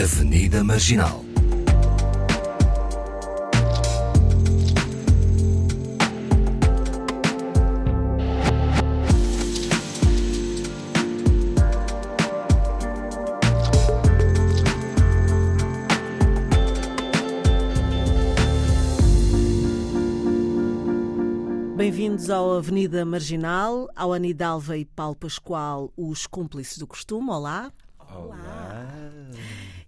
Avenida Marginal. Bem-vindos ao Avenida Marginal, ao Anidalva e Paulo Pascoal, os cúmplices do costume. Olá. Olá.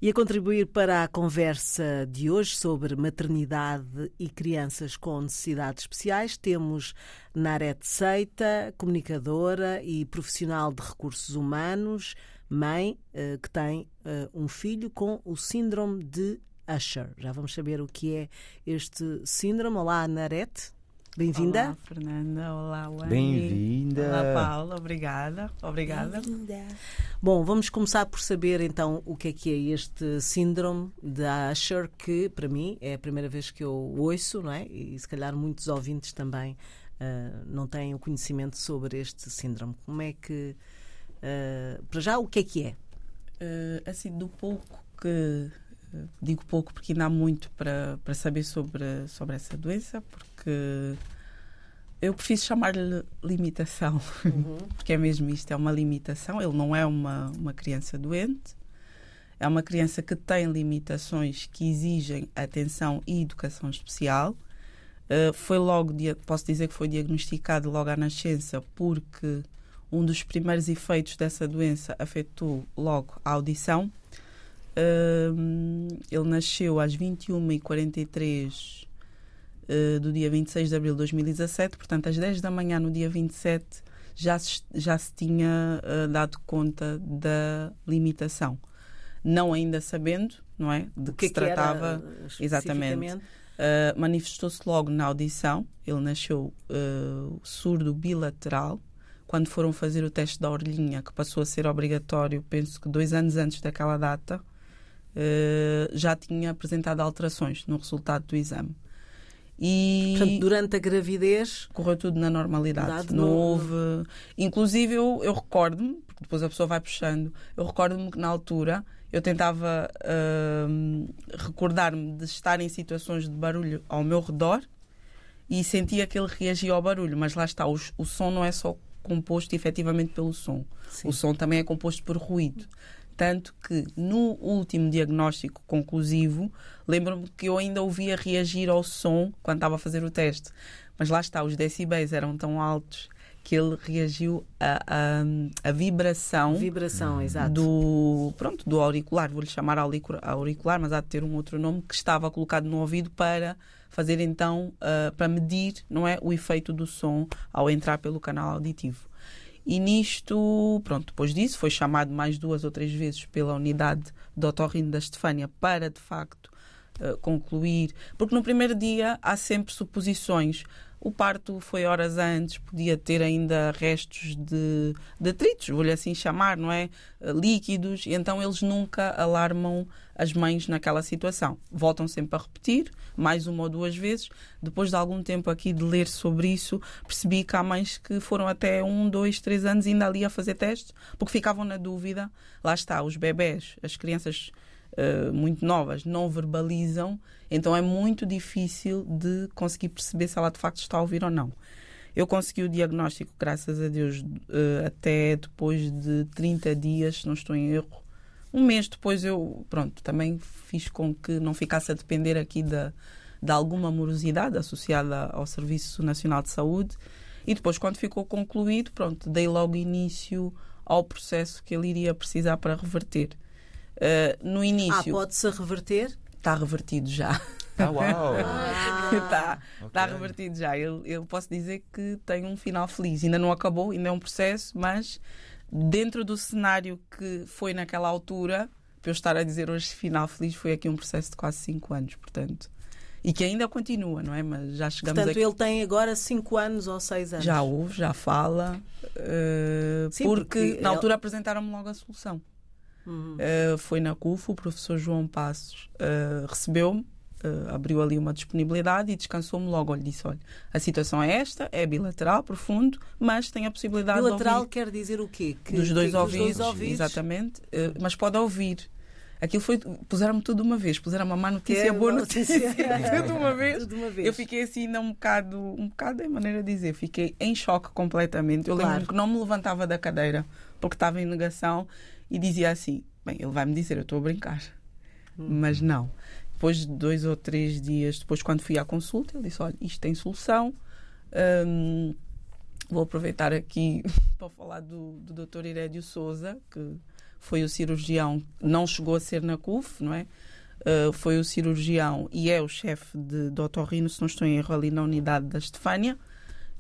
E a contribuir para a conversa de hoje sobre maternidade e crianças com necessidades especiais, temos Narete Seita, comunicadora e profissional de recursos humanos, mãe eh, que tem eh, um filho com o síndrome de Usher. Já vamos saber o que é este síndrome. Olá, Narete. Bem-vinda. Olá, Fernanda. Olá, Wani. Bem-vinda. Olá, Paula. Obrigada. Obrigada. Bom, vamos começar por saber então o que é que é este síndrome de Usher, que para mim é a primeira vez que eu ouço, não é? E se calhar muitos ouvintes também uh, não têm o conhecimento sobre este síndrome. Como é que. Uh, para já, o que é que é? Uh, assim, do pouco que. Digo pouco porque ainda há muito para, para saber sobre, sobre essa doença, porque eu preciso chamar-lhe limitação, uhum. porque é mesmo isto, é uma limitação. Ele não é uma, uma criança doente, é uma criança que tem limitações que exigem atenção e educação especial. Uh, foi logo, posso dizer que foi diagnosticado logo à nascença, porque um dos primeiros efeitos dessa doença afetou logo a audição. Uh, ele nasceu às 21h43 uh, do dia 26 de abril de 2017, portanto, às 10 da manhã, no dia 27, já se, já se tinha uh, dado conta da limitação. Não ainda sabendo, não é? De que, que se tratava. exatamente. Uh, Manifestou-se logo na audição. Ele nasceu surdo bilateral. Quando foram fazer o teste da orelhinha, que passou a ser obrigatório, penso que dois anos antes daquela data, já tinha apresentado alterações no resultado do exame. E Portanto, durante a gravidez correu tudo na normalidade. Não houve. Inclusive, eu, eu recordo-me, porque depois a pessoa vai puxando, eu recordo-me que na altura eu tentava uh, recordar-me de estar em situações de barulho ao meu redor e sentia que ele reagia ao barulho, mas lá está, o, o som não é só composto efetivamente pelo som, Sim. o som também é composto por ruído. Tanto que no último diagnóstico conclusivo, lembro-me que eu ainda ouvia reagir ao som quando estava a fazer o teste. Mas lá está, os decibéis eram tão altos que ele reagiu à, à, vibração, vibração exato. do pronto do auricular, vou-lhe chamar auricular, mas há de ter um outro nome que estava colocado no ouvido para fazer então uh, para medir, não é, o efeito do som ao entrar pelo canal auditivo. E nisto, pronto, depois disso foi chamado mais duas ou três vezes pela unidade de otorrino da Estefânia para, de facto, uh, concluir. Porque no primeiro dia há sempre suposições. O parto foi horas antes, podia ter ainda restos de detritos, vou-lhe assim chamar, não é? Líquidos, e então eles nunca alarmam as mães naquela situação. Voltam sempre a repetir, mais uma ou duas vezes. Depois de algum tempo aqui de ler sobre isso, percebi que há mães que foram até um, dois, três anos ainda ali a fazer testes, porque ficavam na dúvida. Lá está, os bebés, as crianças Uh, muito novas não verbalizam, então é muito difícil de conseguir perceber se ela de facto está a ouvir ou não. Eu consegui o diagnóstico, graças a Deus, uh, até depois de 30 dias, se não estou em erro. Um mês depois eu, pronto, também fiz com que não ficasse a depender aqui da, de alguma morosidade associada ao Serviço Nacional de Saúde. E depois, quando ficou concluído, pronto, dei logo início ao processo que ele iria precisar para reverter. Uh, no início. Ah, pode-se reverter? Está revertido já. Ah, uau! Está okay. tá revertido já. Eu, eu posso dizer que tem um final feliz. Ainda não acabou, ainda é um processo, mas dentro do cenário que foi naquela altura, para eu estar a dizer hoje final feliz, foi aqui um processo de quase 5 anos, portanto. E que ainda continua, não é? Mas já chegamos Portanto, ele tem agora 5 anos ou 6 anos. Já ouve, já fala. Uh, Sim, porque, porque, na altura apresentaram-me logo a solução. Uhum. Uh, foi na CUF, o professor João Passos uh, recebeu-me, uh, abriu ali uma disponibilidade e descansou-me logo. Ele disse: Olha, a situação é esta, é bilateral, profundo, mas tem a possibilidade bilateral de. Bilateral quer dizer o quê? Que, dos, dois que, ouvidos, dos dois ouvidos, exatamente, mas pode ouvir. Aquilo foi. Puseram-me tudo de uma vez. Puseram uma má notícia, É, boa notícia. notícia. tudo de uma vez. Tudo de uma vez. Eu fiquei assim, ainda um bocado. Um bocado é maneira de dizer. Fiquei em choque completamente. Eu Claro. lembro-me que não me levantava da cadeira porque estava em negação e dizia assim: bem, ele vai me dizer, eu estou a brincar. Hum. Mas não. Depois de dois ou três dias depois, quando fui à consulta, ele disse: olha, isto tem solução. Hum, vou aproveitar aqui para falar do, do Dr. Irédio Souza, que foi o cirurgião, não chegou a ser na CUF, não é? Uh, foi o cirurgião e é o chefe de, de otorrino, se não estou em erro, ali na unidade da Estefânia,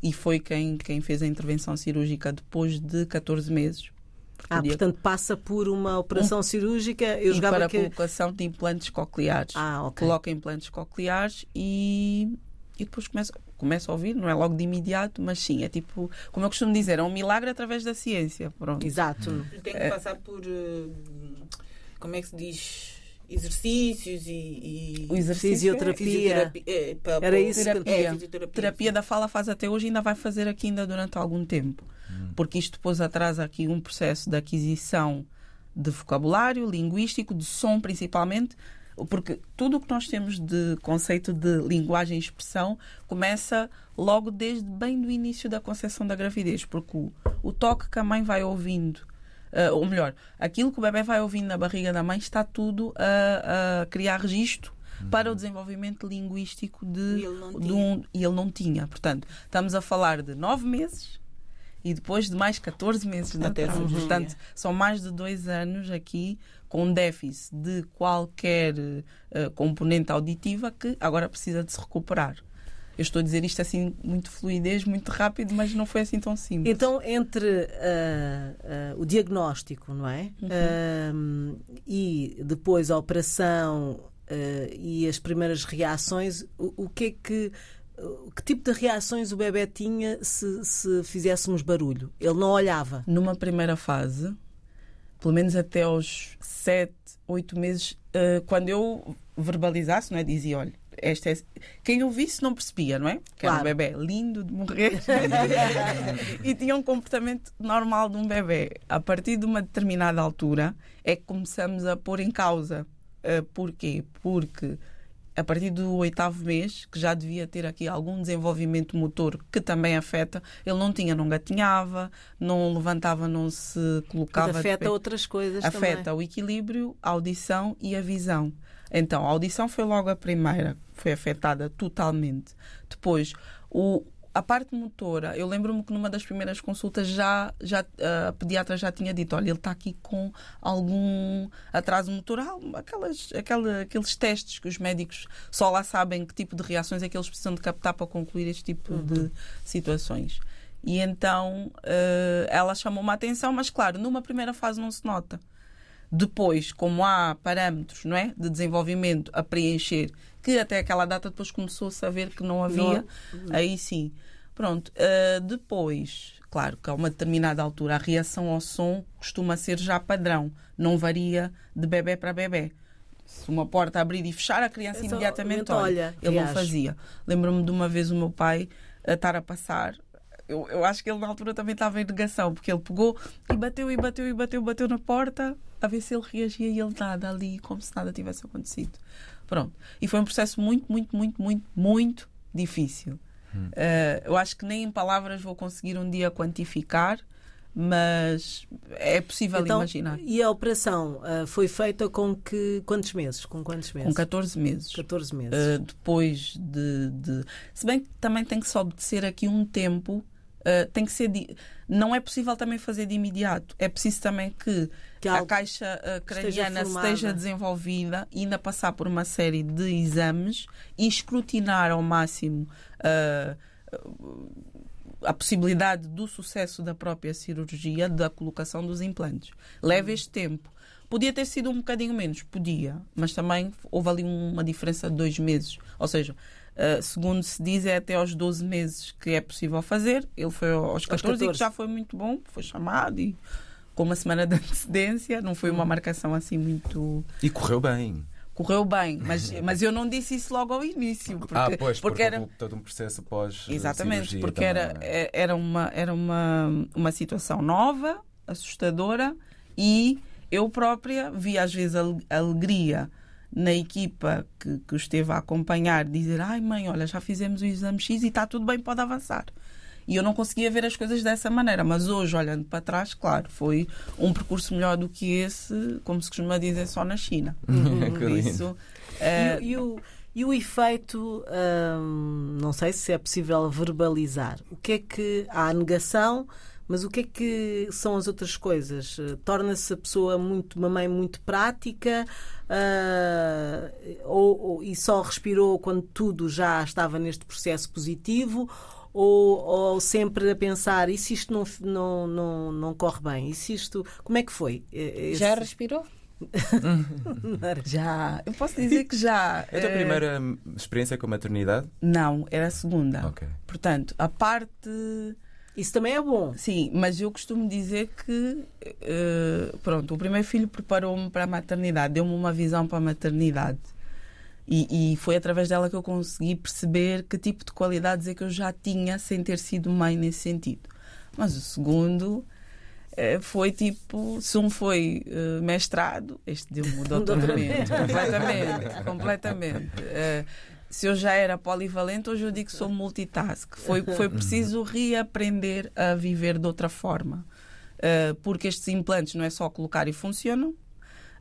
e foi quem, quem fez a intervenção cirúrgica depois de 14 meses. Ah, o dia- portanto passa por uma operação cirúrgica. Eu e jogava para a que. colocação de implantes cocleares. Ah, ok. Coloca implantes cocleares e, e depois começa, começa a ouvir, não é logo de imediato, mas sim, é tipo, como eu costumo dizer, é um milagre através da ciência. Pronto. Exato. Tem que passar por. eh, Como é que se diz? Exercícios e. e... O exercício Fisioterapia. fisioterapia, é, pa- Era isso que- É, Terapia. fisioterapia. terapia da fala faz até hoje e ainda vai fazer aqui ainda durante algum tempo. Porque isto depois atrasa aqui um processo de aquisição de vocabulário, linguístico, de som principalmente, porque tudo o que nós temos de conceito de linguagem e expressão começa logo desde bem do início da concepção da gravidez, porque o, o toque que a mãe vai ouvindo, ah, ou melhor, aquilo que o bebê vai ouvindo na barriga da mãe está tudo a, a criar registro para o desenvolvimento linguístico de, E de um e ele não tinha. Portanto, estamos a falar de nove meses e depois de mais 14 meses de Até a atraso. cirurgia. Portanto, são mais de dois anos aqui com déficit de qualquer eh, componente auditiva que agora precisa de se recuperar. Eu estou a dizer isto assim, muito fluidez, muito rápido, mas não foi assim tão simples. Então, entre ah, ah, o diagnóstico, não é? Uhum. Ah, e depois a operação e as primeiras reações, o, o que é que. Que tipo de reações o bebê tinha se, se fizéssemos barulho? Ele não olhava. Numa primeira fase, pelo menos até aos 7, 8 meses, quando eu verbalizasse, não é? dizia: olha, esta é... quem ouvisse não percebia, não é? Que era um Claro. bebê lindo de morrer e tinha um comportamento normal de um bebê. A partir de uma determinada altura é que começamos a pôr em causa. Eh, porquê? Porque a partir do oitavo mês, que já devia ter aqui algum desenvolvimento motor que também afeta, ele não tinha, não gatinhava, não levantava, não se colocava. De afeta outras coisas Afeta também. o equilíbrio, a audição e a visão. Então, a audição foi logo a primeira, foi afetada totalmente. Depois, o, a parte motora, eu lembro-me que numa das primeiras consultas já, já ah, a pediatra já tinha dito, olha, ele está aqui com algum atraso motoral, aquelas, aquela, aqueles testes que os médicos só lá sabem que tipo de reações é que eles precisam de captar para concluir este tipo de situações. E então ah, ela chamou-me a atenção, mas claro, numa primeira fase não se nota. Depois, como há parâmetros não é, de desenvolvimento a preencher, que até aquela data depois começou-se a ver que não havia, aí sim. Pronto. ah, depois, claro que a uma determinada altura a reação ao som costuma ser já padrão, não varia de bebê para bebê. Se uma porta abrir e fechar, a criança só- imediatamente olha, olha. Ele não fazia. Lembro-me de uma vez o meu pai a estar a passar. Eu, eu acho que ele na altura também estava em negação, porque ele pegou e bateu e bateu e bateu, bateu na porta a ver se ele reagia e ele nada ali, como se nada tivesse acontecido. Pronto. E foi um processo muito, muito, muito, muito, muito difícil. Eh, eu acho que nem em palavras vou conseguir um dia quantificar, mas é possível Então, imaginar. E a operação ah, foi feita com que quantos meses? Com quantos meses? Com 14 meses. 14 meses. Uh, depois de, de- Se bem que também tem que se obedecer aqui um tempo, uh, tem que ser. de- Não é possível também fazer de imediato. É preciso também que, Que a caixa uh, craniana formada. esteja desenvolvida e ainda passar por uma série de exames e escrutinar ao máximo. uh, a possibilidade do sucesso da própria cirurgia, da colocação dos implantes. Leva este tempo. Podia ter sido um bocadinho menos, podia, mas também houve ali uma diferença de dois meses. Ou seja, eh, segundo se diz, é até aos 12 meses que é possível fazer. Ele foi aos 14, e 14. que já foi muito bom, foi chamado e com uma semana de antecedência, não foi uma marcação assim muito. E correu bem. Correu bem, mas, mas eu não disse isso logo ao início. Porque, ah, pois, porque, porque era, todo um processo pós eh, Exatamente, porque também, era, é? é- era, uma, era uma, uma situação nova, assustadora e eu própria vi às vezes a alegria na equipa que, que esteve a acompanhar, dizer: Ai, mãe, olha, já fizemos o exame X e está tudo bem, pode avançar. E eu não conseguia ver as coisas dessa maneira. Mas hoje, olhando para trás, claro, foi um percurso melhor do que esse, como se costuma dizer, só na China. Uhum. Por isso. Uh... E, e, o, e o efeito, hum, não sei se é possível verbalizar. O que é que há a negação? Mas o que é que são as outras coisas? Torna-se a pessoa muito, uma mãe muito prática uh, ou, ou, e só respirou quando tudo já estava neste processo positivo? Ou, ou, sempre a pensar e se isto não, não, não, não corre bem? E se isto. Como é que foi? Esse... Já respirou? já. Eu posso dizer que já. É a tua primeira experiência com a maternidade? Não, era a segunda. Okay. Portanto, a parte isso também é bom. Sim, mas eu costumo dizer que, uh, pronto, o primeiro filho preparou-me para a maternidade, deu-me uma visão para a maternidade. E, e, foi através dela que eu consegui perceber que tipo de qualidades é que eu já tinha sem ter sido mãe nesse sentido. Mas o segundo uh, foi tipo, se um foi uh, mestrado, este deu-me o doutoramento. completamente, completamente se eu já era polivalente, hoje eu digo que sou multitask. Foi, foi preciso reaprender a viver de outra forma. Uh, porque estes implantes não é só colocar e funcionam,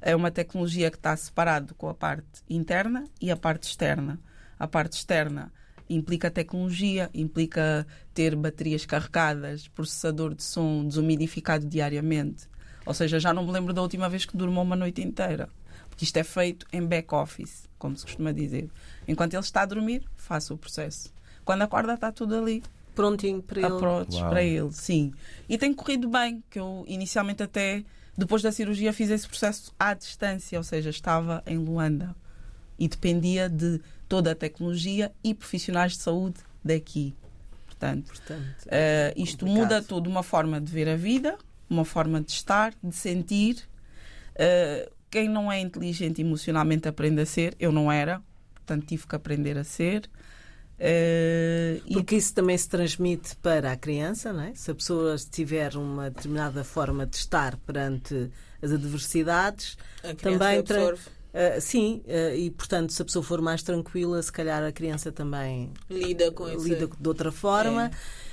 é uma tecnologia que está separado com a parte interna e a parte externa. A parte externa implica tecnologia, implica ter baterias carregadas, processador de som desumidificado diariamente. Ou seja, já não me lembro da última vez que durmou uma noite inteira. Porque isto é feito em back-office, como se costuma dizer. Enquanto ele está a dormir, faça o processo. Quando acorda, está tudo ali. Prontinho para ele. Prontos para ele, sim. E tem corrido bem, que eu inicialmente até, depois da cirurgia, fiz esse processo à distância, ou seja, estava em Luanda. E dependia de toda a tecnologia e profissionais de saúde daqui. Portanto, Portanto uh, isto complicado. muda tudo, uma forma de ver a vida, uma forma de estar, de sentir. Uh, quem não é inteligente emocionalmente aprende a ser. Eu não era, portanto tive que aprender a ser. Uh, Porque e... isso também se transmite para a criança, não é? Se a pessoa tiver uma determinada forma de estar perante as adversidades, também absorve. Uh, sim, uh, e portanto, se a pessoa for mais tranquila, se calhar a criança também lida com isso. Lida de outra forma. É.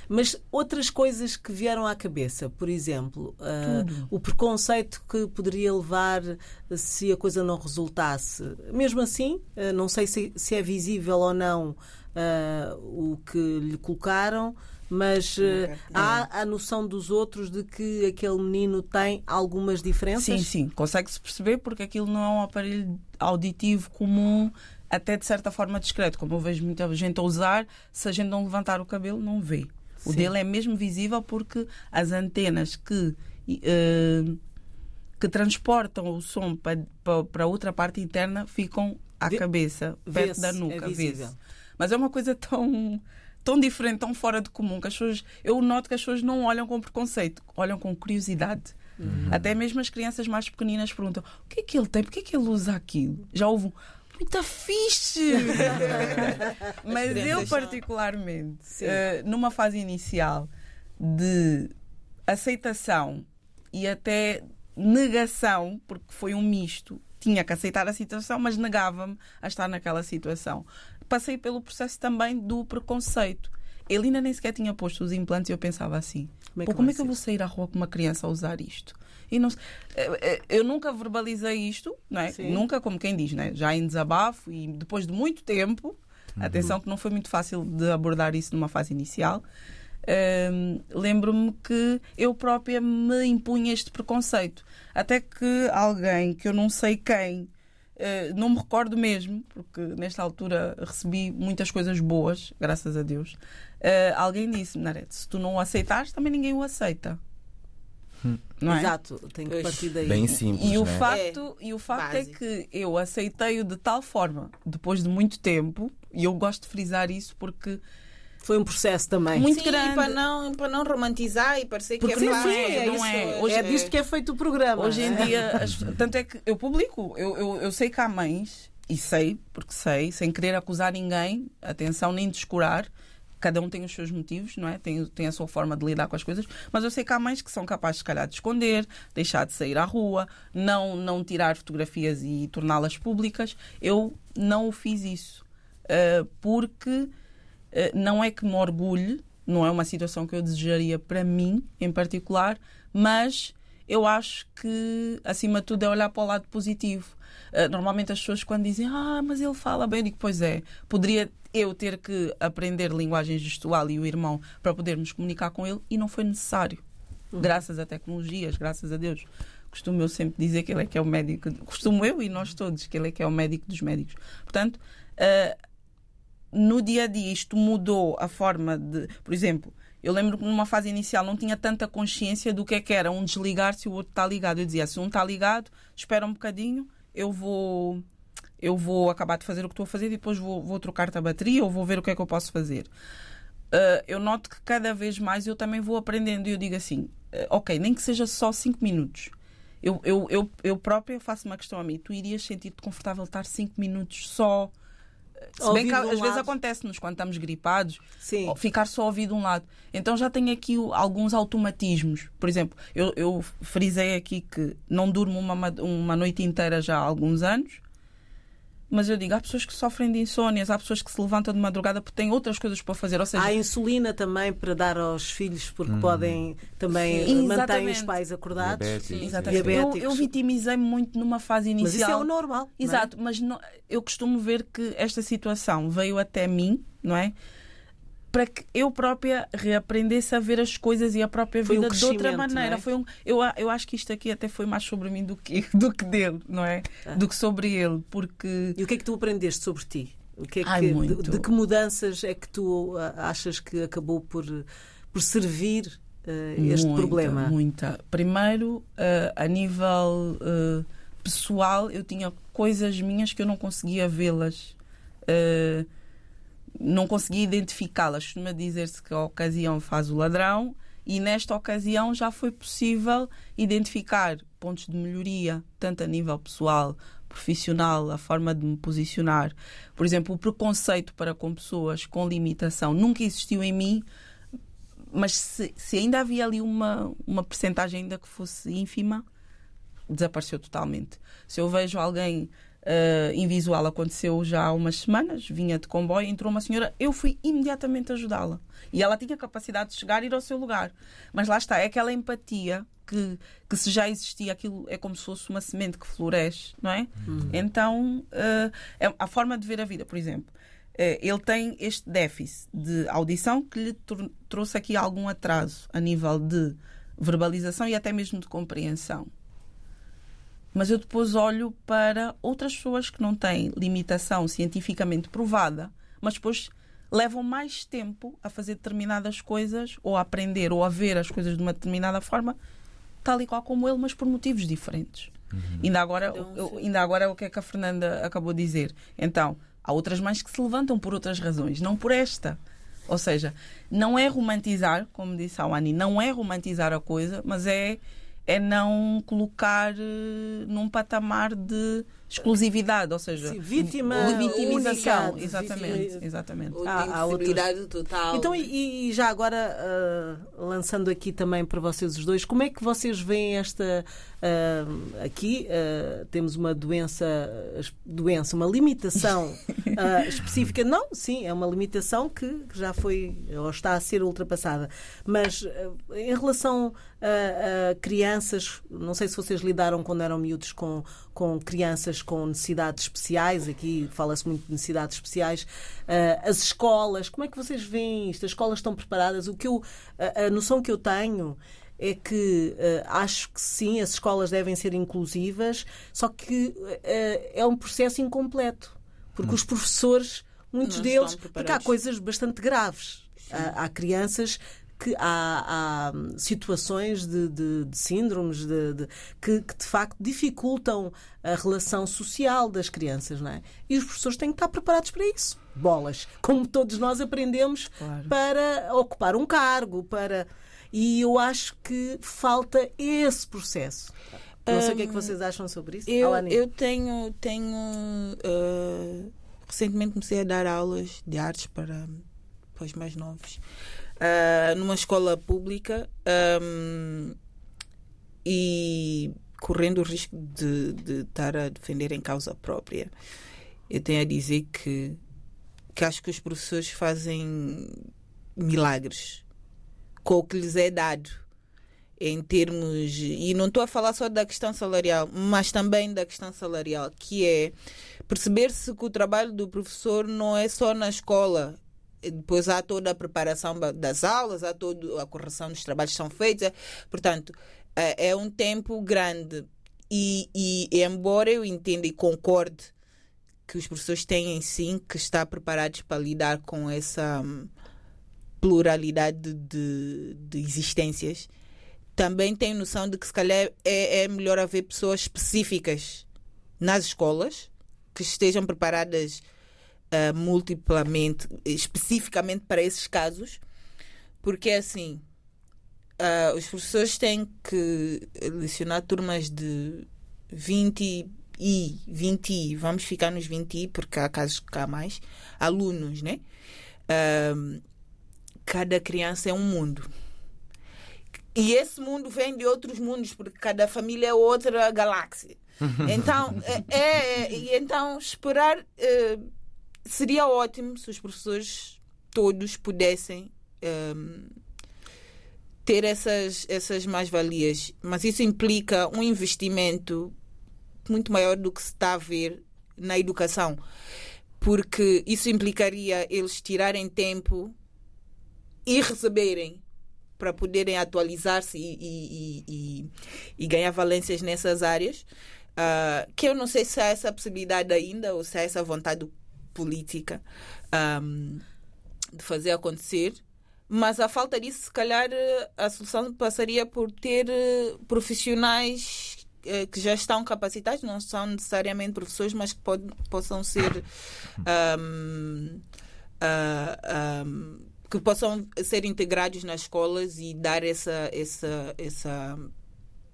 Mas outras coisas que vieram à cabeça, por exemplo, uh, o preconceito que poderia levar se a coisa não resultasse. Mesmo assim, não sei se, se, é visível ou não o que lhe colocaram mas uh, há a noção dos outros de que aquele menino tem algumas diferenças? Sim, sim, consegue-se perceber porque aquilo não é um aparelho auditivo comum, até de certa forma discreto, como eu vejo muita gente a usar, se a gente não levantar o cabelo, não vê. O sim. dele é mesmo visível porque as antenas que. Uh, que transportam o som para, para, outra parte interna ficam à Vê, cabeça, perto da nuca. É Mas é uma coisa tão tão diferente, tão fora de comum, que as pessoas, eu noto que as pessoas não olham com preconceito, olham com curiosidade. Uhum. Até mesmo as crianças mais pequeninas perguntam: o que é que ele tem? Por que é que ele usa aquilo? Já houve um. Muita fixe! Mas eu, particularmente, uh, numa fase inicial de aceitação e até negação, porque foi um misto, tinha que aceitar a situação, mas negava-me a estar naquela situação passei pelo processo também do preconceito. Ele ainda nem sequer tinha posto os implantes e eu pensava assim: como é que, como é que eu vou sair à rua com uma criança a usar isto? E não, eh, eh, eu nunca verbalizei isto, não é? nunca, como quem diz, né? já em desabafo e depois de muito tempo. Uhum. Atenção, que não foi muito fácil de abordar isso numa fase inicial. Um, lembro-me que eu própria me impunha este preconceito. Até que alguém, que eu não sei quem, não me recordo mesmo, porque nesta altura recebi muitas coisas boas, graças a Deus. Uh, alguém disse-me, Narete, se tu não o aceitares, também ninguém o aceita. Hum. Não é? Exato, tem que partir daí. Bem simples. E o né? facto, é, e o facto é que eu aceitei-o de tal forma, depois de muito tempo, e eu gosto de frisar isso porque foi um processo também. Muito Sim, grande. Para não, para não romantizar e parecer Porque que é fácil. É, não é. Hoje, é disto que é feito o programa. Hoje em dia, as, tanto é que eu publico. Eu, eu, eu sei que há mães, e sei, porque sei, sem querer acusar ninguém, atenção, nem descurar, cada um tem os seus motivos, não é? Tem, tem a sua forma de lidar com as coisas, mas eu sei que há mães que são capazes, se calhar, de esconder, deixar de sair à rua, não, não tirar fotografias e torná-las públicas. Eu não o fiz isso, uh, porque uh, não é que me orgulhe, não é uma situação que eu desejaria para mim, em particular, mas eu acho que, acima de tudo, é olhar para o lado positivo. Uh, normalmente as pessoas quando dizem, ah, mas ele fala bem, eu digo, pois é, poderia eu ter que aprender linguagem gestual e o irmão para podermos comunicar com ele e não foi necessário. Uhum. Graças a tecnologias, graças a Deus. Costumo eu sempre dizer que ele é que é o médico, costumo eu e nós todos, que ele é que é o médico dos médicos. Portanto, uh, no dia a dia isto mudou a forma de, por exemplo, eu lembro que numa fase inicial não tinha tanta consciência do que é que era um desligar se o outro está ligado. Eu dizia, se um está ligado, espera um bocadinho, eu vou eu vou acabar de fazer o que estou a fazer e depois vou, vou trocar-te a bateria ou vou ver o que é que eu posso fazer. Uh, eu noto que cada vez mais eu também vou aprendendo e eu digo assim, uh, ok, nem que seja só 5 minutos. Eu, eu, eu, eu própria faço uma questão a mim. Tu irias sentir-te confortável estar 5 minutos só se bem que um às lado. vezes acontece-nos quando estamos gripados, Sim. ficar só de um lado. Então já tenho aqui alguns automatismos. Por exemplo, eu, eu frisei aqui que não durmo uma, uma noite inteira já há alguns anos. Mas eu digo, há pessoas que sofrem de insónias, há pessoas que se levantam de madrugada porque têm outras coisas para fazer. Ou seja, há insulina também para dar aos filhos, porque hum. podem também Sim, manter os pais acordados. Sim, exatamente. Eu, eu vitimizei-me muito numa fase inicial. Mas isso é o normal. É? Exato, é? mas não, eu costumo ver que esta situação veio até mim, não é? Para que eu própria reaprendesse a ver as coisas e a própria vida um de outra maneira. É? Foi um, eu, eu acho que isto aqui até foi mais sobre mim do que, do que dele, não é? Ah. Do que sobre ele, porque... E o que é que tu aprendeste sobre ti? O que é que, Ai, de, de, que mudanças é que tu ah, achas que acabou por, por servir uh, este muita, problema? Muita. Primeiro, uh, a nível uh, pessoal, eu tinha coisas minhas que eu não conseguia vê-las. Uh, não consegui identificá-las. Costuma dizer-se que a ocasião faz o ladrão e nesta ocasião já foi possível identificar pontos de melhoria, tanto a nível pessoal, profissional, a forma de me posicionar. Por exemplo, o preconceito para com pessoas com limitação nunca existiu em mim, mas se, se ainda havia ali uma, uma percentagem ainda que fosse ínfima, desapareceu totalmente. Se eu vejo alguém uh, invisual aconteceu já há umas semanas, vinha de comboio, entrou uma senhora, eu fui imediatamente ajudá-la. E ela tinha capacidade de chegar e ir ao seu lugar. Mas lá está, é aquela empatia que, que se já existia, aquilo é como se fosse uma semente que floresce, não é? Uhum. Então, uh, é a forma de ver a vida, por exemplo. Uh, ele tem este déficit de audição que lhe trouxe aqui algum atraso a nível de verbalização e até mesmo de compreensão mas eu depois olho para outras pessoas que não têm limitação cientificamente provada, mas depois levam mais tempo a fazer determinadas coisas, ou a aprender, ou a ver as coisas de uma determinada forma, tal e qual como ele, mas por motivos diferentes. Uhum. Ainda, agora, então, eu, ainda agora o que é que a Fernanda acabou de dizer? Então, há outras mães que se levantam por outras razões, não por esta. Ou seja, não é romantizar, como disse a Ani, não é romantizar a coisa, mas é é não colocar uh, num patamar de exclusividade, ou seja, Sim, vítima, vitimização, única, exatamente, exatamente. Há, há outros... total. Então e, e já agora uh, lançando aqui também para vocês os dois, como é que vocês veem esta uh, aqui uh, temos uma doença, doença, uma limitação específica? Não, sim, é uma limitação que, que, já foi ou está a ser ultrapassada, mas em relação a, a crianças, não sei se vocês lidaram quando eram miúdos com com crianças com necessidades especiais, aqui fala-se muito de necessidades especiais, uh, as escolas, como é que vocês veem isto? As escolas estão preparadas? O que eu, a, a noção que eu tenho é que uh, acho que sim, as escolas devem ser inclusivas, só que uh, é um processo incompleto, porque hum. os professores, muitos Não deles, porque há coisas bastante graves. Há, há, crianças que há, há situações de, de, de síndromes de, de que, que, de facto dificultam a relação social das crianças, não é? E os professores têm que estar preparados para isso. Bolas, como todos nós aprendemos claro. para ocupar um cargo, para e eu acho que falta esse processo. Não sei o que é que vocês acham sobre isso. Eu, eu tenho, tenho uh, recentemente comecei a dar aulas de artes para para os mais novos, ah, numa escola pública ahm, e correndo o risco de, de estar a defender em causa própria. Eu tenho a dizer que, que acho que os professores fazem milagres com o que lhes é dado em termos e não estou a falar só da questão salarial, mas também da questão salarial, que é perceber-se que o trabalho do professor não é só na escola. Depois há toda a preparação das aulas, há toda a correção dos trabalhos que são feitos. é- Portanto, é é um tempo grande. E, e embora eu entenda e concorde que os professores têm sim que estar preparados para lidar com essa hum, pluralidade de, de existências, também tenho noção de que se calhar é, é melhor haver pessoas específicas nas escolas que estejam preparadas ah, multiplamente, especificamente para esses casos, porque é assim, ah, os professores têm que lecionar turmas de 20 e 20, e, vamos ficar nos 20, e, porque há casos que há mais, alunos, né? Ah, cada criança é um mundo. E esse mundo vem de outros mundos, porque cada família é outra galáxia. Então, é, é- e então esperar eh, seria ótimo se os professores todos pudessem ehm, ter essas, essas mais-valias. Mas isso implica um investimento muito maior do que se está a ver na educação. Porque isso implicaria eles tirarem tempo e receberem para poderem atualizar-se e, e- e- e- ganhar valências nessas áreas. Ah, que eu não sei se há essa possibilidade ainda ou se há essa vontade política ahm, de fazer acontecer. Mas a falta disso, se calhar, eh, a solução passaria por ter eh, profissionais eh, que já estão capacitados, não são necessariamente professores, mas que pod- possam ser ahm, ah, ahm, que possam ser integrados nas escolas e dar essa essa essa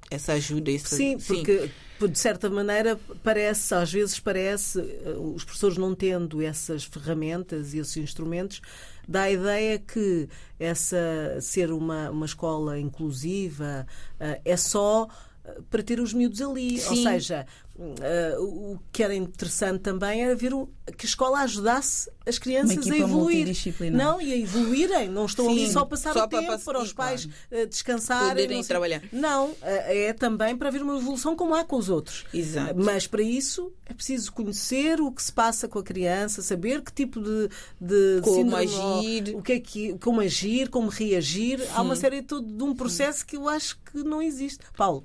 essa ajuda essa, Sim, porque de certa maneira parece, às vezes parece, eh, os professores não tendo essas ferramentas e esses instrumentos, dá a ideia que essa ser uma, uma escola inclusiva eh, é só eh, para ter os miúdos ali. Ou Sim. seja, eh, o que era interessante também era ver o- que a escola ajudasse as crianças a evoluir. Não, e a evoluírem. Não estão ali Sim, só a passar só o para tempo passar- para os sim, pais claro. eh, descansarem. Poderem não trabalhar. Não, eh, é também para haver uma evolução como há com os outros. Exato. Mas para isso é preciso conhecer o que se passa com a criança, saber que tipo de, de Como agir. o que é que, como agir, como reagir. Há uma série todo de um processo que eu acho que não existe. Paulo,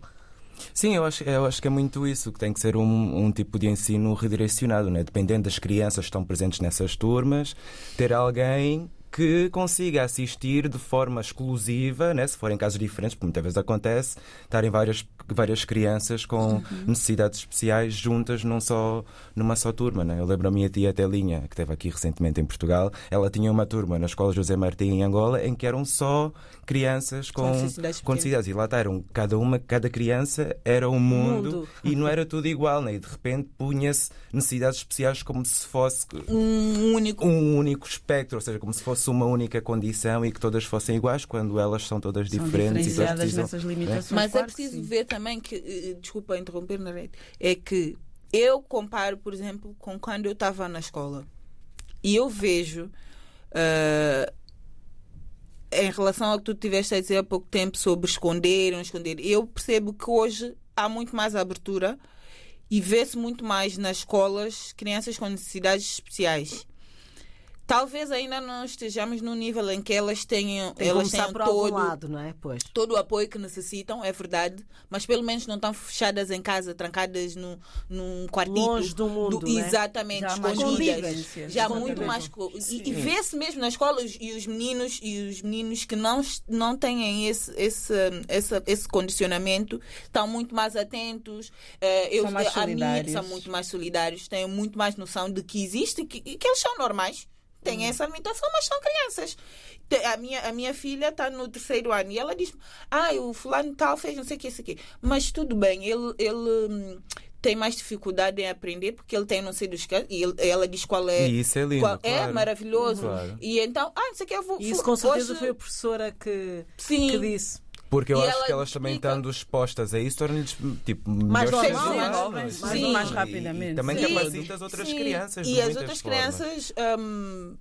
Sim, eu acho, eu acho que é muito isso, que tem que ser um, um tipo de ensino redirecionado, né? dependendo das crianças que estão presentes nessas turmas, ter alguém que consiga assistir de forma exclusiva, né? se forem casos diferentes, porque muitas vezes acontece, estarem várias, várias crianças com necessidades especiais juntas num só, numa só turma. Né? Eu lembro a minha tia Telinha, que esteve aqui recentemente em Portugal, ela tinha uma turma na Escola José Martim em Angola em que eram só crianças com, Com necessidades com. E lá está, eram, cada uma, cada criança era um mundo, mundo. e não era tudo igual, né? e de repente punha-se necessidades especiais como se fosse um único um único espectro, ou seja, como se fosse uma única condição e que todas fossem iguais, quando elas são todas São diferentes e todas precisam. nessas limitações. Mas é preciso sim. ver também que, eh, desculpa interromper na rede, é que eu comparo, por exemplo, com quando eu estava na escola e eu vejo eh, em relação ao que tu tiveste a dizer há pouco tempo sobre esconder, não esconder, eu percebo que hoje há muito mais abertura e vê-se muito mais nas escolas crianças com necessidades especiais. Talvez ainda não estejamos no nível em que elas tenham, tem elas tenham por algum todo, lado, não é? Pois. todo o apoio que necessitam, é verdade, mas pelo menos não estão fechadas em casa, trancadas num, num quartito. Longe do mundo, né? Exatamente, Já escondidas. Já há Exatamente. muito mais. co- E, e vê-se mesmo na escola os- e os meninos e os meninos que não, não têm esse, esse, esse, esse condicionamento estão muito mais atentos. eh, eu, São mais a minha- são muito mais solidários, têm muito mais noção de que existe e que, e que eles são normais. Têm essa limitação, mas são crianças. A minha, a minha filha está no terceiro ano e ela diz: Ah, o fulano tal fez não sei o que, isso aqui. Mas tudo bem, ele, ele hum, tem mais dificuldade em aprender porque ele tem não sei dos que e ele- ela diz qual é. E isso é lindo, qual- É claro. maravilhoso. Claro. E então, ah, não sei o que eu vou. E isso com certeza hoje- foi a professora que, Sim. que disse. Porque eu E acho ela que elas também explica- estando expostas a isso torna-lhes tipo, Mais humanos. mais mais- mais rapidamente. E também Sim. capacita as outras Sim. crianças. E as muitas outras formas. crianças hum,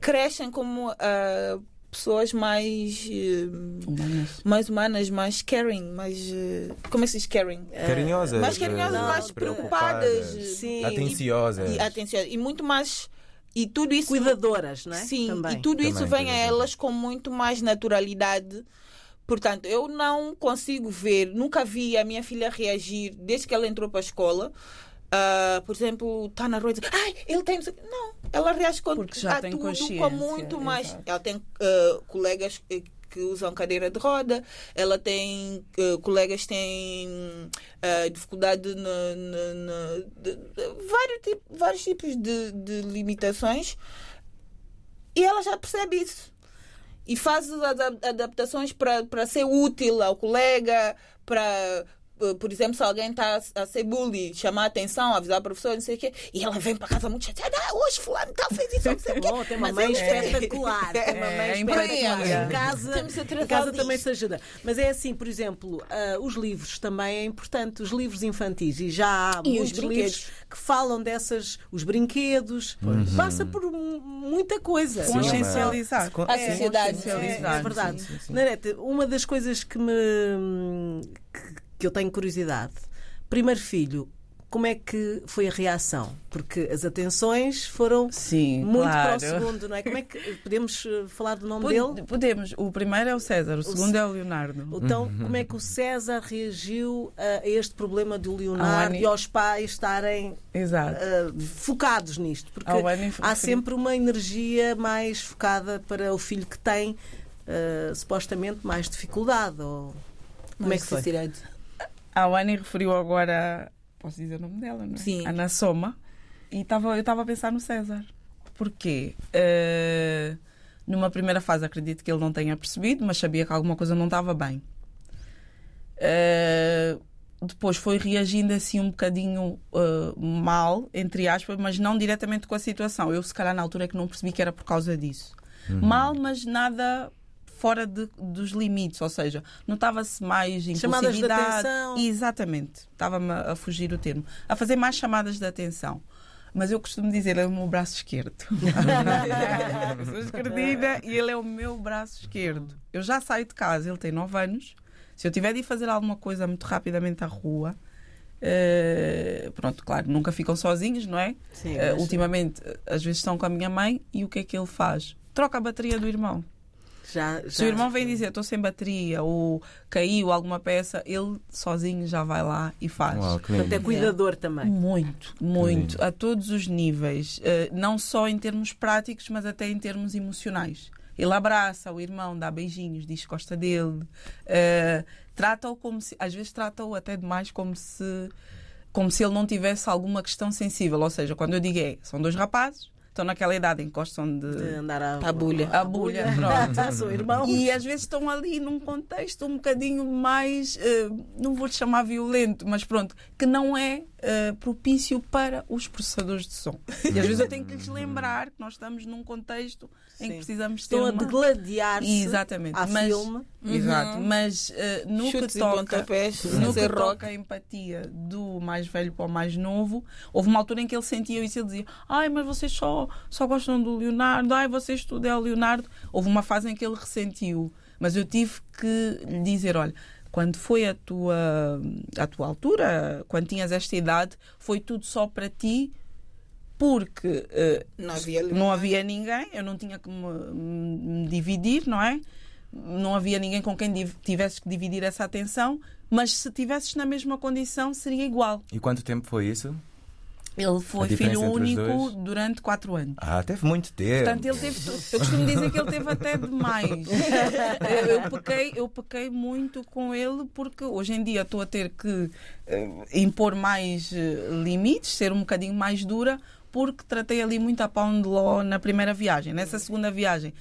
crescem como ah, pessoas mais. hum, Humanas. mais humanas, mais caring, mais. eh, como é que se diz caring? Carinhosas. mais carinhosas, eh, mais preocupadas. Sim. Atenciosas. E, atenciosas. E muito mais. E tudo isso. Cuidadoras, não é? Sim, Também. e tudo isso Também, vem a elas com muito mais naturalidade. Portanto, eu não consigo ver, nunca vi a minha filha reagir desde que ela entrou para a escola. Ah, por exemplo, está na rua e diz, ai, ele tem. não sei o quê." Não, ela reage com, Porque já a tem tudo consciência, com muito mais. Ela tem ah, colegas que, que usam cadeira de roda, ela tem ah, colegas que têm ah, dificuldade na, na- na- de- de- vários, tip- vários tipos de, de limitações e ela já percebe isso. E faz as adap- adaptações para ser útil ao colega, para, por exemplo, se alguém está a ser bully, chamar a atenção, avisar a professora, não sei o quê, e ela vem para casa muito chateada, ah, hoje fulano tal fez isso, não sei o quê. Bom, tem uma mãe espetacular. Tem uma mãe É, espetacular. Em casa, em casa também se ajuda. Mas é assim, por exemplo, ah, os livros também é importante. Os livros infantis. E já há E os muitos brinquedos. livros que falam dessas. Os brinquedos. Passa por mu- muita coisa. Sim, Consciencializar. mas- A sociedade. É, Consciencializar. é verdade. Sim, sim, sim. Narete, uma das coisas que me que, que eu tenho curiosidade, primeiro filho, como é que foi a reação? Porque as atenções foram Sim, muito claro. para o segundo, não é? Como é que podemos eh, falar do nome Pod- dele? Podemos. O primeiro é o César, o segundo é o Leonardo. Então, como é que o César reagiu a este problema do Leonardo Annie- e aos pais estarem Exato. ah, focados nisto? Porque há sempre uma energia mais focada para o filho que tem ah, supostamente mais dificuldade. Ou... Como é que foi? A Annie referiu agora. Posso dizer o nome dela, não é? Sim. Ana Soma. E tava, eu estava a pensar no César. Porquê? Eh, numa primeira fase, acredito que ele não tenha percebido, mas sabia que alguma coisa não estava bem. Eh, depois foi reagindo assim um bocadinho eh, mal, entre aspas, mas não diretamente com a situação. Eu, se calhar, na altura é que não percebi que era por causa disso. Mal, mas nada fora de- dos limites, ou seja, notava-se mais Chamadas de impulsividade. atenção. Exatamente, estava-me a fugir o termo. A fazer mais chamadas de atenção. Mas eu costumo dizer, ele é o meu braço esquerdo. eu sou esquerdina e ele é o meu braço esquerdo. Eu já saio de casa, ele tem 9 anos. Se eu tiver de ir fazer alguma coisa muito rapidamente à rua, eh, pronto, claro, nunca ficam sozinhos, não é? Sim, Eh, mas- ultimamente, às vezes estão com a minha mãe e o que é que ele faz? Troca a bateria do irmão. Já, Se o irmão vem dizer estou sem bateria ou caiu alguma peça, ele sozinho já vai lá e faz. Uau, que Portanto, é lindo. cuidador também. Muito, muito, a todos os níveis, Eh, não só em termos práticos, mas até em termos emocionais. Ele abraça o irmão, dá beijinhos, diz que gosta dele, eh, trata-o como se, às vezes trata-o até demais como se, como se ele não tivesse alguma questão sensível. Ou seja, quando eu digo é, são dois rapazes, estão naquela idade em que gostam de, De andar à, À bulha. A bulha, pronto. Irmão. E às vezes estão ali num contexto um bocadinho mais, eh, não vou te chamar violento, mas pronto, que não é eh, propício para os processadores de som. E às vezes eu tenho que lhes lembrar que nós estamos num contexto em que Sim. precisamos ter Estão a uma... degladiar-se Exatamente. à mas, filme. Exato. Mas eh, no Chutes que toca no que rock. toca a empatia do mais velho para o mais novo, houve uma altura em que ele sentia isso e ele dizia: Ai, mas vocês só, só gostam do Leonardo, ai, vocês tudo é o Leonardo. Houve uma fase em que ele ressentiu, mas eu tive que lhe dizer: Olha, quando foi a tua, a tua altura, quando tinhas esta idade, foi tudo só para ti. Porque eh, Não havia não havia ninguém, eu não tinha que me, me dividir, não é? Não havia ninguém com quem tivesses que dividir essa atenção, mas se tivesses na mesma condição seria igual. E quanto tempo foi isso? Ele foi filho único durante quatro anos. Ah, teve muito tempo. Portanto, ele teve. Eu costumo dizer que ele teve até demais. Eu, eu, pequei, eu pequei muito com ele porque hoje em dia estou a ter que eh, impor mais eh, limites, ser um bocadinho mais dura, porque tratei ali muito a pound law na primeira viagem. Nessa segunda viagem,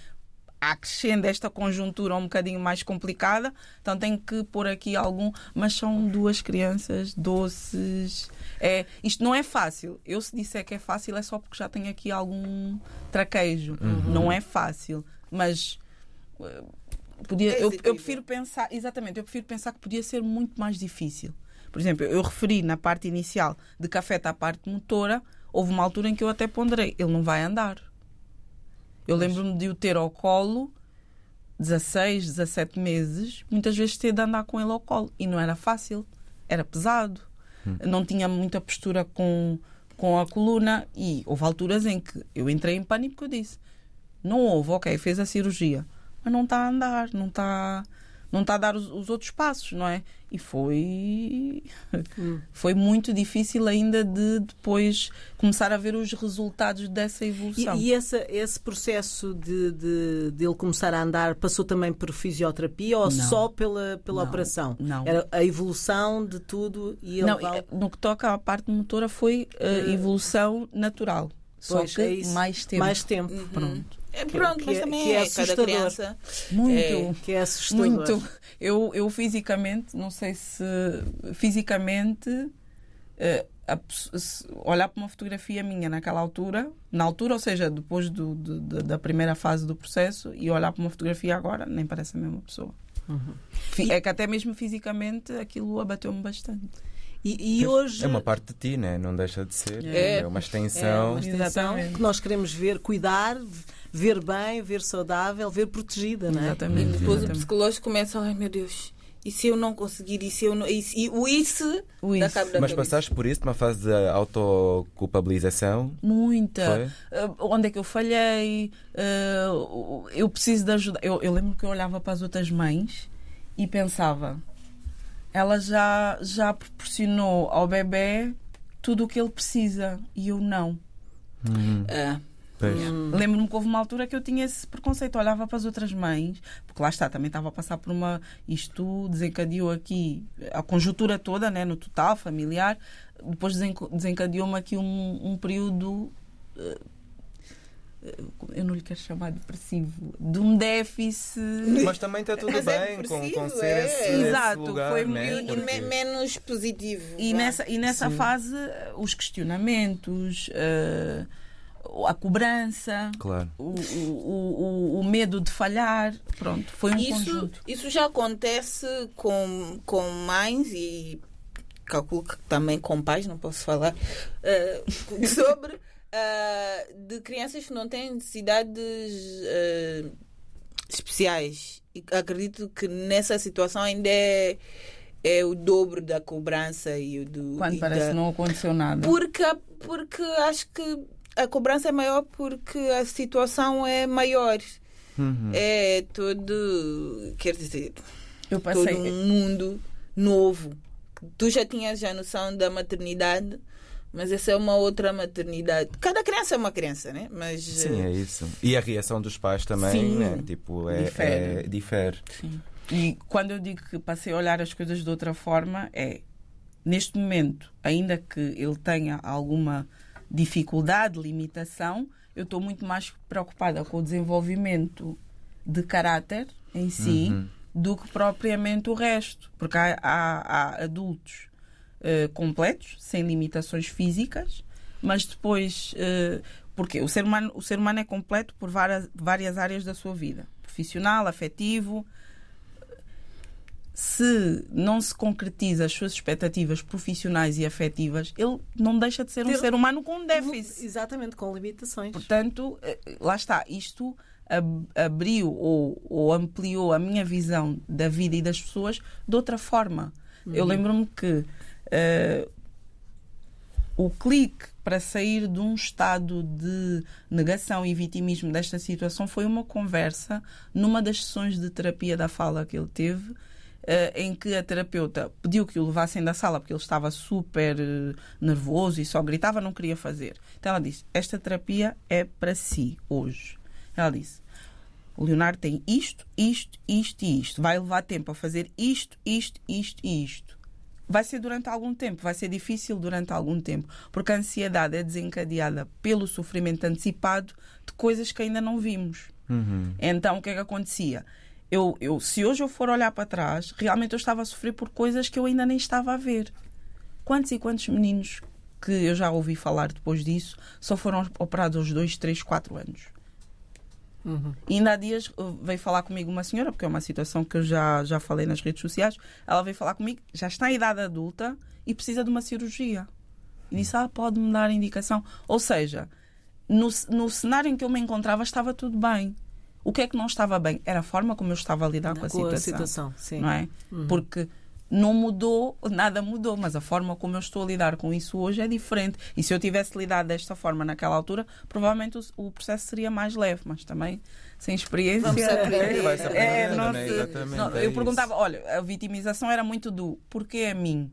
acrescendo esta conjuntura um bocadinho mais complicada, então tenho que pôr aqui algum. Mas são duas crianças doces. É, isto não é fácil. Eu, se disser que é fácil, é só porque já tenho aqui algum traquejo. Não é fácil. Mas. eh, Podia, É eu, eu prefiro pensar, exatamente, eu prefiro pensar que podia ser muito mais difícil. Por exemplo, eu referi na parte inicial de café à parte motora, houve uma altura em que eu até ponderei, ele não vai andar. Eu lembro-me de o ter ao colo 16, 17 meses, muitas vezes ter de andar com ele ao colo. E não era fácil, era pesado. Não tinha muita postura com, com a coluna. E houve alturas em que eu entrei em pânico porque eu disse: não houve, ok, fez a cirurgia, mas não está a andar, não está. Não está a dar os, os outros passos, não é? E foi. Foi muito difícil ainda de depois começar a ver os resultados dessa E, evolução. e esse, esse processo de, de, de ele começar a andar passou também por fisioterapia ou Não. só pela, pela Não, operação? não. Era a evolução de tudo e ele Não, eh, no que toca à parte motora foi uh, evolução natural. Só Pois, que é isso. mais tempo. mais tempo. Pronto. É, Que- pronto, que mas é- também que é é, cada assustador. criança. Muito. É, Que é assustador. Muito. Eu, eu fisicamente, não sei se fisicamente eh, a se olhar para uma fotografia minha naquela altura, na altura, ou seja, depois do, do- da- da primeira fase do processo, e olhar para uma fotografia agora, nem parece a mesma pessoa. Uhum. Fi- É que até mesmo fisicamente aquilo abateu-me bastante. E, e hoje É uma parte de ti, né? não deixa de ser. É. É, uma é extensão. uma extensão que nós queremos ver, cuidar, ver bem, ver saudável, ver protegida, não é? E Exatamente. depois o Exatamente. psicológico começa, ai meu Deus, e se eu não conseguir, e se eu não. E, se- e o isso, O da isso. cabo da Mas passaste por isso, uma fase de autoculpabilização? Muita. Uh, onde é que eu falhei? Uh, eu preciso de ajuda. Eu, eu lembro que eu olhava para as outras mães e pensava: ela já, já proporcionou ao bebê tudo o que ele precisa e eu não. Uhum. Ah, Pois. Lembro-me que houve uma altura que eu tinha esse preconceito, olhava para as outras mães, porque lá está, também estava a passar por uma. Isto desencadeou aqui a conjuntura toda, né, no total, familiar, depois desencadeou-me aqui um, um período. eh, eh, eu não lhe quero chamar depressivo, de um déficit. Mas também está tudo Mas é bem com, com depressivo, ser é. esse, esse Exato, lugar, foi né? Porque- me- menos positivo. E nessa, e nessa Sim. fase, eh, os questionamentos, eh, a cobrança, Claro. o, o, o, o medo de falhar, pronto, foi um Isso, conjunto. isso já acontece com, com mães e calculo que também com pais, não posso falar, eh, sobre eh, de crianças que não têm necessidades eh, especiais. E acredito que nessa situação ainda é, é o dobro da cobrança e o do. Quando e parece da- que não aconteceu nada. porque, porque acho que a cobrança é maior porque a situação é maior. Uhum. É todo. Quer dizer, Eu todo passei. um mundo novo. Tu já tinhas a noção da maternidade, mas essa é uma outra maternidade. Cada criança é uma criança, né? Mas. Sim, eh, é isso. E a reação dos pais também, Sim. né? Tipo, é, Difere. é- difere. Sim. E quando eu digo que passei a olhar as coisas de outra forma, é neste momento, ainda que ele tenha alguma dificuldade, limitação, eu estou muito mais preocupada com o desenvolvimento de caráter em si Uhum. do que propriamente o resto. Porque há, há- há adultos eh, completos, sem limitações físicas, mas depois. eh, porque o ser, humano, o ser humano é completo por várias, várias áreas da sua vida: profissional, afetivo. Se não se concretiza as suas expectativas profissionais e afetivas, ele não deixa de ser um ser humano com um déficit. Exatamente, com limitações. Portanto, eh, lá está, isto ab- abriu ou, ou ampliou a minha visão da vida e das pessoas de outra forma. Eu lembro-me que eh, o clique para sair de um estado de negação e vitimismo desta situação foi uma conversa numa das sessões de terapia da fala que ele teve. Eh, em que a terapeuta pediu que o levassem da sala porque ele estava super eh, nervoso e só gritava, não queria fazer. Então ela disse: Esta terapia é para si hoje. Ela disse: O Leonardo tem isto, isto, isto e isto. Vai levar tempo a fazer isto, isto, isto e isto. Vai ser durante algum tempo, vai ser difícil durante algum tempo, porque a ansiedade é desencadeada pelo sofrimento antecipado de coisas que ainda não vimos. Uhum. Então o que é que acontecia? Eu, eu, se hoje eu for olhar para trás, realmente eu estava a sofrer por coisas que eu ainda nem estava a ver. Quantos e quantos meninos que eu já ouvi falar depois disso só foram operados aos 2, 3, 4 anos? E ainda há dias uh, veio falar comigo uma senhora, porque é uma situação que eu já, já falei nas redes sociais. Ela veio falar comigo, já está em idade adulta e precisa de uma cirurgia. E disse: Ah, pode-me dar indicação. Ou seja, no, no cenário em que eu me encontrava estava tudo bem. O que é que não estava bem? Era a forma como eu estava a lidar com a com a situação. situação, sim. Não é? Porque não mudou, nada mudou, mas a forma como eu estou a lidar com isso hoje é diferente. E se eu tivesse lidado desta forma naquela altura, provavelmente o, o processo seria mais leve, mas também sem experiência. Vamos aprender. Vai-se É, aprendendo, não né? não, é eu isso. perguntava, olha, a vitimização era muito do porquê a mim?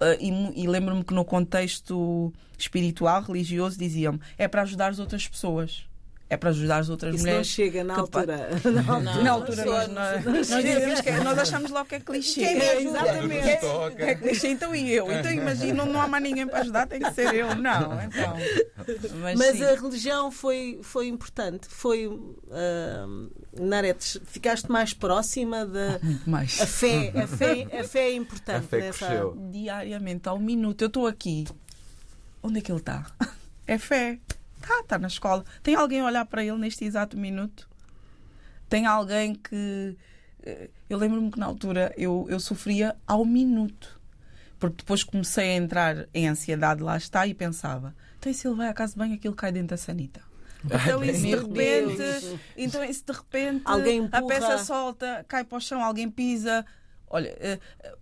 Ah, e e lembro-me que no contexto espiritual, religioso, diziam-me é para ajudar as outras pessoas. É para ajudar as outras Isso não mulheres. chega na que pa- altura. Não, Na altura só- nós, nós, nós dizemos que nós achamos logo que é clichê. Quem me ajuda? Exatamente. É, é clichê, então e eu? Então imagina, não há mais ninguém para ajudar, tem que ser eu. Não, então. Mas, Mas a religião foi, foi importante. Foi. ah, Naretes, ficaste mais próxima da. muito mais. A fé, a fé, a fé é importante A fé nessa. cresceu. diariamente, ao minuto. Eu estou aqui. Onde é que ele está? É fé. Está, está na escola. Tem alguém a olhar para ele neste exato minuto? Tem alguém que. eh, Eu lembro-me que na altura eu, eu sofria ao minuto. Porque depois comecei a entrar em ansiedade, lá está, e pensava: então e se ele vai à casa de banho, aquilo cai dentro da sanita? Então, e se de repente, Deus. então, se de repente Alguém a peça solta, cai para o chão, alguém pisa. Olha, eh,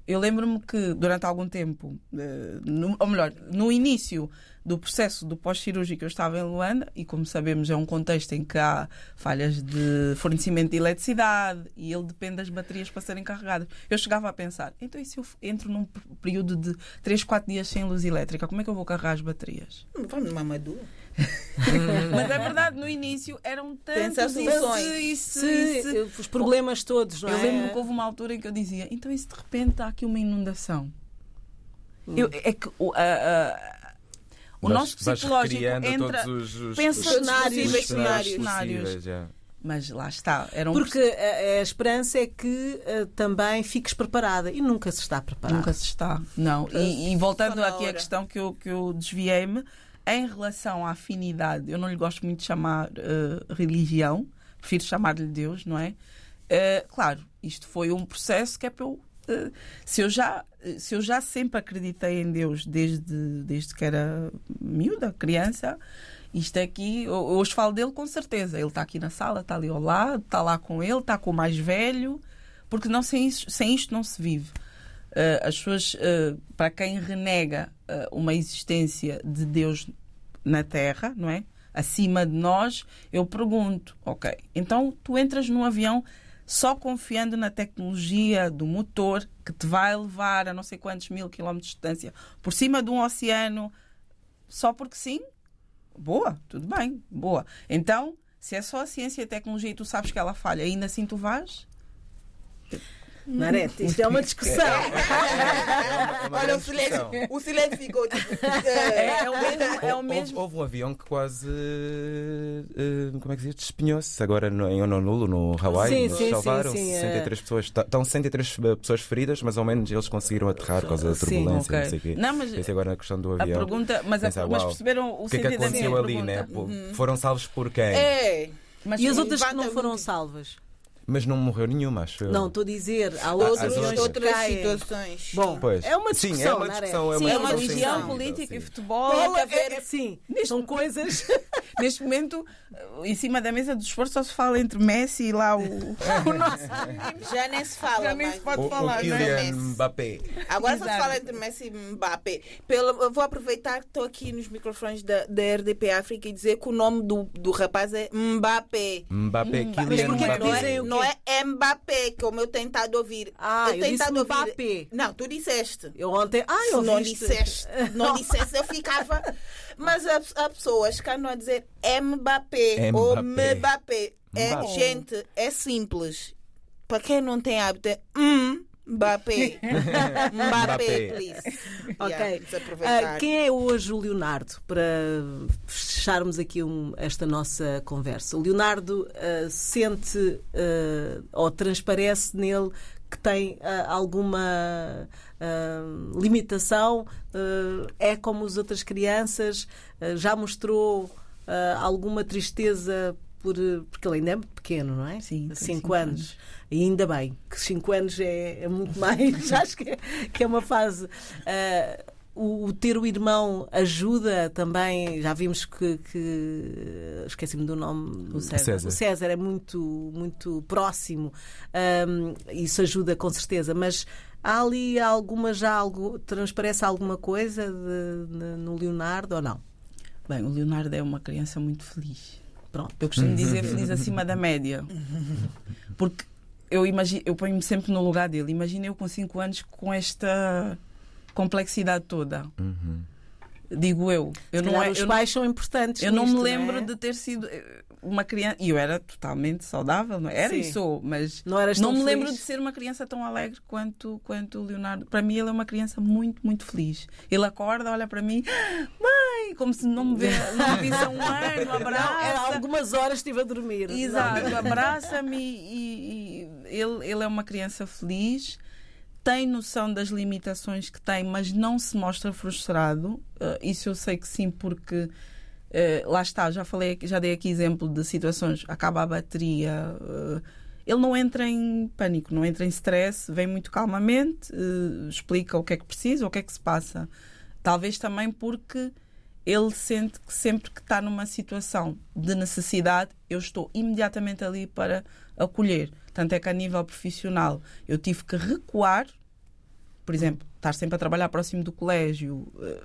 eu lembro-me que durante algum tempo, eh, ou melhor, no início do processo do pós-cirúrgico, eu estava em Luanda, e como sabemos, é um contexto em que há falhas de fornecimento de eletricidade e ele depende das baterias para serem carregadas. Eu chegava a pensar: então, e se eu entro num período de 3, 4 dias sem luz elétrica, como é que eu vou carregar as baterias? Vamos numa madura. Mas é verdade, no início eram tantos soluções. isso. os problemas todos, não Eu é? lembro que houve uma altura em que eu dizia: então, e se de repente há aqui uma inundação? Eu- é que a- o Vais- nosso psicológico entra. todos os, os, pensa os, Todos os cenários, cenários cenários. possíveis. Mas lá está. Era um Porque a, a esperança é que ah, também fiques preparada e nunca se está preparada. Nunca se está. Não. E, e voltando aqui à questão que eu, que eu desviei-me, em relação à afinidade, eu não lhe gosto muito de chamar eh, religião, prefiro chamar-lhe Deus, não é? Eh, claro, isto foi um processo que é para eu. Se, eu já, se eu já sempre acreditei em Deus desde, desde que era miúda, criança, isto aqui, eu hoje falo dele com certeza. Ele está aqui na sala, está ali ao lado, está lá com ele, está com o mais velho, porque não, sem, isso, sem isto não se vive. Uh, as pessoas, uh, para quem renega uh, uma existência de Deus na Terra, não é? Acima de nós, eu pergunto, ok, então tu entras num avião só confiando na tecnologia do motor que te vai levar a não sei quantos mil quilómetros de distância por cima de um oceano, só porque sim? Boa, tudo bem, boa. Então, se é só a ciência e a tecnologia e tu sabes que ela falha, ainda assim tu vais? Marete, isto é uma discussão. É uma- é uma Olha, o silêncio, discussão. o silêncio ficou. tipo, É, é o mesmo. É o Houve, mesmo. houve um avião que quase eh, como é que se diz? Despinhou-se agora no, em Honolulu, no Hawaii. Sim, Eles sim, sim, salvaram sim, é. 63 pessoas. Tá- Estão 63 pessoas feridas, mas ao menos eles conseguiram aterrar por causa da Sim, turbulência. ok. Não sei o quê. Não, mas Pensei agora na questão do A avião. pergunta, mas, a- Pensar, mas uau, perceberam o, O que é que aconteceu ali, pergunta? né? Pô, Foram salvos por quem? É. Mas E as sim, outras que não foram muito. salvas? Mas não morreu nenhuma, acho eu. Não, estou a dizer, há Outros, outras. outras caem. situações. Bom, Pois. é uma Sim, é discussão, uma discussão, é Sim, uma é uma discussão religião, sensível, política e sim. futebol. Bola, Tem que haver- é- é- sim, Neste- são coisas. Neste momento, em cima da mesa do esforço, só se fala entre Messi e lá o, o nosso. Já nem se fala Já nem se pode O, falar, o não é? Mbappé. Agora só se Exato. fala entre Messi e Mbappé. Pelo, eu vou aproveitar que estou aqui nos microfones da, da RDP África e dizer que o nome do, do rapaz é Mbappé. Mbappé, Kylian porquê que Mbappé. Não é, não é Mbappé, como eu tentado ouvir. Ah, eu disse tentado Mbappé. Não, tu disseste. Eu ontem. Ah, Se eu não ouviste. disseste, não dissesse, eu ficava. Mas há, há pessoas que andam a dizer Mbappé ou Mbappé. Mbappé. É, Mbappé. gente, é simples. Para quem não tem hábito, é hum, Mbappé. Mbappé, please. Ok. Yeah. Ah, quem é hoje o Leonardo? Para fecharmos aqui um, esta nossa conversa. O Leonardo uh, sente uh, ou transparece nele que tem uh, alguma limitação, é como as outras crianças, já mostrou alguma tristeza por, porque ele ainda é muito pequeno, não é? Sim, cinco, cinco anos. anos. E ainda bem, que cinco anos é, é muito mais, acho que é, que é uma fase. Uh, o, o, ter o irmão ajuda também. Já vimos que, que esqueci-me do nome. O César. O César é muito, muito próximo. Um, isso ajuda com certeza. Mas há ali alguma já algo transparece alguma coisa de, de, no Leonardo ou não? Bem, o Leonardo é uma criança muito feliz. Pronto, eu costumo dizer feliz acima da média. Porque eu imagino, eu ponho-me sempre no lugar dele. Imagina eu com 5 anos com esta complexidade toda. Uhum. Digo eu. eu não é, os eu pais são importantes. Eu nisto, não me lembro não é? de ter sido eh, uma criança. E eu era totalmente saudável, não é? era Sim. e sou, mas não, não me feliz. lembro de ser uma criança tão alegre quanto, quanto o Leonardo. Para mim, ele é uma criança muito, muito feliz. Ele acorda, olha para mim, mãe, como se não me, vê, não me visse há um ano, abraça. Não, era algumas horas estive a dormir. Exato, abraça-me e, e ele, ele é uma criança feliz tem noção das limitações que tem, mas não se mostra frustrado. Uh, isso eu sei que sim, porque uh, lá está, já falei, já dei aqui exemplo de situações, acaba a bateria. Uh, ele não entra em pânico, não entra em stress, vem muito calmamente, explica o que é que precisa, o que é que se passa. Talvez também porque ele sente que sempre que está numa situação de necessidade, eu estou imediatamente ali para acolher. Tanto é que a nível profissional eu tive que recuar, por exemplo, estar sempre a trabalhar próximo do colégio, eh,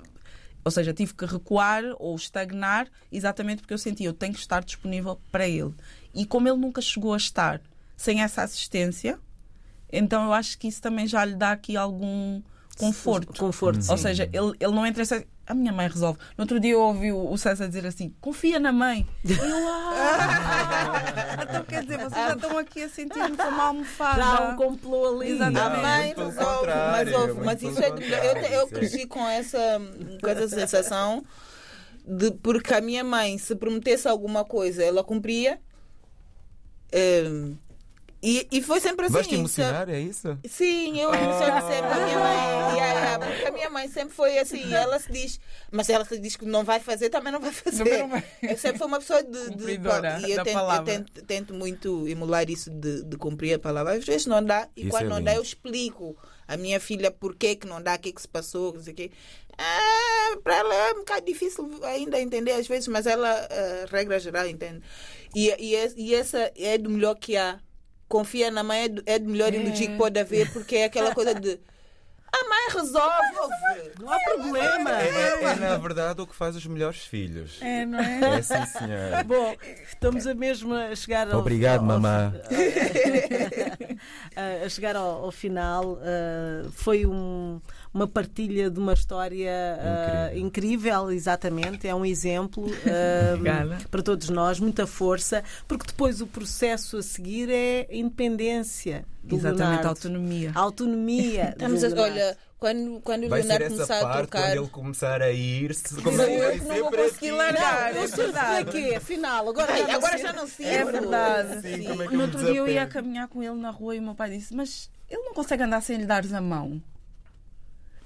ou seja, tive que recuar ou estagnar exatamente porque eu sentia eu tenho que estar disponível para ele. E como ele nunca chegou a estar sem essa assistência, então eu acho que isso também já lhe dá aqui algum conforto. Conforto, Ou seja, ele, ele não entra a minha mãe resolve. No outro dia eu ouvi o César dizer assim: confia na mãe. Eu, ah! então quer dizer, vocês já estão aqui a sentir-me como uma almofada. Já um complô ali. Exatamente. A mãe resolve. Mas, ouve, mas isso é. Eu, eu cresci com essa, com essa sensação de porque a minha mãe, se prometesse alguma coisa, ela cumpria. Um, e, e foi sempre assim. Vais te emocionar, é isso? Sim, eu emociono sempre a minha mãe. Yeah, porque a minha mãe sempre foi assim. Ela se diz, mas ela se diz que não vai fazer, também não vai fazer. Não vai. Eu sempre fui uma pessoa de. de e eu, tento, eu tento, tento, muito emular isso de, de cumprir a palavra. Às vezes não dá, e isso quando é não lindo. dá, eu explico a minha filha por que, que não dá, o que, que se passou, não sei o quê. Ah, para ela é um bocado difícil ainda entender às vezes, mas ela, uh, regra geral, entende. E, e, e essa é do melhor que há confia na mãe é do, é do melhor é. elogio que pode haver, porque é aquela coisa de a mãe resolve, não há problema. É, é, é, na verdade o que faz os melhores filhos. É, não é? É sim, senhor. Bom, estamos a mesmo a chegar ao Obrigado, ao, mamã. a chegar ao, ao final. Uh, foi um uma partilha de uma história uh, incrível. exatamente. É um exemplo uh, para todos nós, muita força, porque depois o processo a seguir é independência. Exatamente, Leonardo. autonomia. Autonomia. Estamos a, olha, quando, quando o Leonardo começar a tocar. Quando ele começar a ir-se, como é eu não vou conseguir largar. Não, é verdade. quê? Afinal, agora, Ai, já, não agora já não sei. É verdade. Sim, Sim. É no outro dia eu ia caminhar com ele na rua e o meu pai disse: Mas ele não consegue andar sem lhe dares a mão.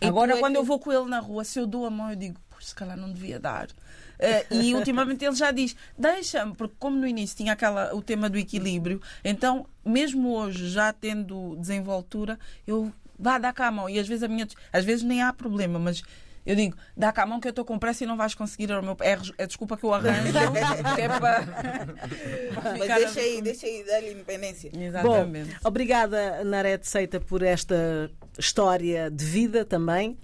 Agora, é quando que... eu vou com ele na rua, se eu dou a mão, eu digo, pois se calhar não devia dar. Uh, e ultimamente ele já diz: deixa-me, porque como no início tinha aquela, o tema do equilíbrio, então, mesmo hoje, já tendo desenvoltura, eu vá dar cá a mão. E às vezes a minha. Às vezes nem há problema, mas eu digo, dá cá a mão que eu estou com pressa e não vais conseguir. É, meu, é, é desculpa que eu arranjo, que é para. Mas deixa aí, deixa aí, dar-lhe independência. Exatamente. Bom, obrigada, Narete Seita, por esta história de vida também.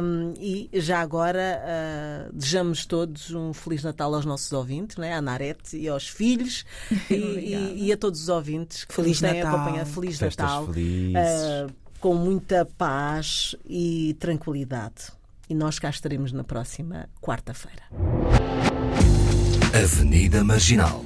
Um, e já agora uh, desejamos todos um Feliz Natal aos nossos ouvintes, né? à Narete e aos filhos e, e, e, a todos os ouvintes que Feliz nos têm acompanhado. Feliz Festas Natal. Uh, com muita paz e tranquilidade. E nós cá estaremos na próxima quarta-feira. Avenida Marginal